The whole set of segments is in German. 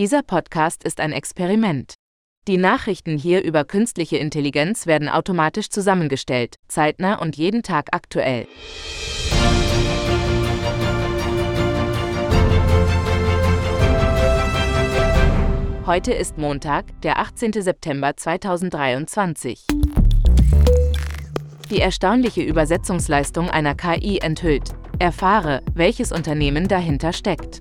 Dieser Podcast ist ein Experiment. Die Nachrichten hier über künstliche Intelligenz werden automatisch zusammengestellt, zeitnah und jeden Tag aktuell. Heute ist Montag, der 18. September 2023. Die erstaunliche Übersetzungsleistung einer KI enthüllt. Erfahre, welches Unternehmen dahinter steckt.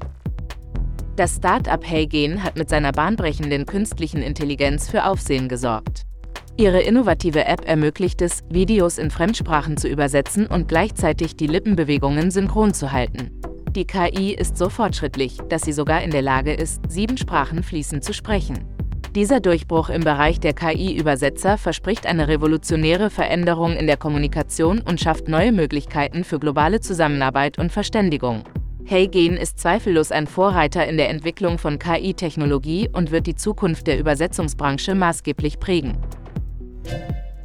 Das Start-up Heygen hat mit seiner bahnbrechenden künstlichen Intelligenz für Aufsehen gesorgt. Ihre innovative App ermöglicht es, Videos in Fremdsprachen zu übersetzen und gleichzeitig die Lippenbewegungen synchron zu halten. Die KI ist so fortschrittlich, dass sie sogar in der Lage ist, sieben Sprachen fließend zu sprechen. Dieser Durchbruch im Bereich der KI-Übersetzer verspricht eine revolutionäre Veränderung in der Kommunikation und schafft neue Möglichkeiten für globale Zusammenarbeit und Verständigung. Heygen ist zweifellos ein Vorreiter in der Entwicklung von KI-Technologie und wird die Zukunft der Übersetzungsbranche maßgeblich prägen.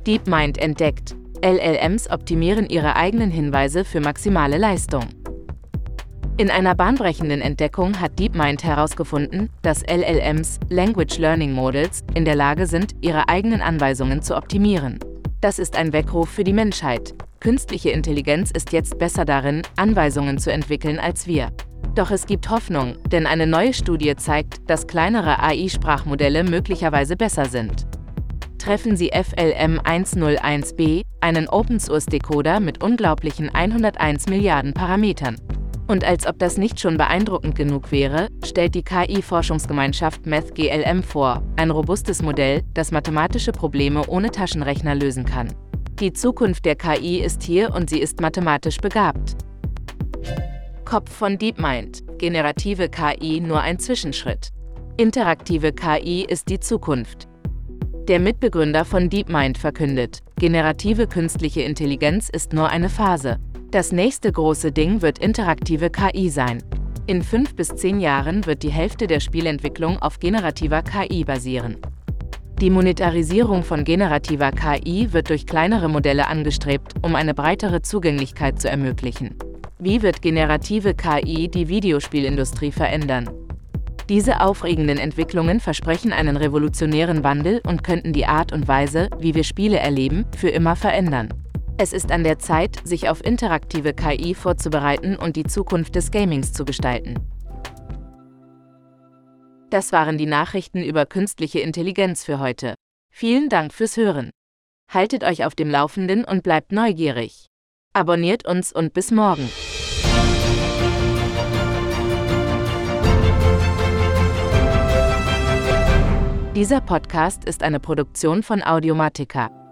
DeepMind entdeckt. LLMs optimieren ihre eigenen Hinweise für maximale Leistung. In einer bahnbrechenden Entdeckung hat DeepMind herausgefunden, dass LLMs, Language Learning Models, in der Lage sind, ihre eigenen Anweisungen zu optimieren. Das ist ein Weckruf für die Menschheit. Künstliche Intelligenz ist jetzt besser darin, Anweisungen zu entwickeln als wir. Doch es gibt Hoffnung, denn eine neue Studie zeigt, dass kleinere AI-Sprachmodelle möglicherweise besser sind. Treffen Sie FLM 101b, einen Open-Source-Decoder mit unglaublichen 101 Milliarden Parametern. Und als ob das nicht schon beeindruckend genug wäre, stellt die KI-Forschungsgemeinschaft MathGLM vor, ein robustes Modell, das mathematische Probleme ohne Taschenrechner lösen kann. Die Zukunft der KI ist hier und sie ist mathematisch begabt. Kopf von DeepMind. Generative KI nur ein Zwischenschritt. Interaktive KI ist die Zukunft. Der Mitbegründer von DeepMind verkündet, generative künstliche Intelligenz ist nur eine Phase. Das nächste große Ding wird interaktive KI sein. In fünf bis zehn Jahren wird die Hälfte der Spielentwicklung auf generativer KI basieren. Die Monetarisierung von generativer KI wird durch kleinere Modelle angestrebt, um eine breitere Zugänglichkeit zu ermöglichen. Wie wird generative KI die Videospielindustrie verändern? Diese aufregenden Entwicklungen versprechen einen revolutionären Wandel und könnten die Art und Weise, wie wir Spiele erleben, für immer verändern. Es ist an der Zeit, sich auf interaktive KI vorzubereiten und die Zukunft des Gamings zu gestalten. Das waren die Nachrichten über künstliche Intelligenz für heute. Vielen Dank fürs Hören. Haltet euch auf dem Laufenden und bleibt neugierig. Abonniert uns und bis morgen. Dieser Podcast ist eine Produktion von Audiomatica.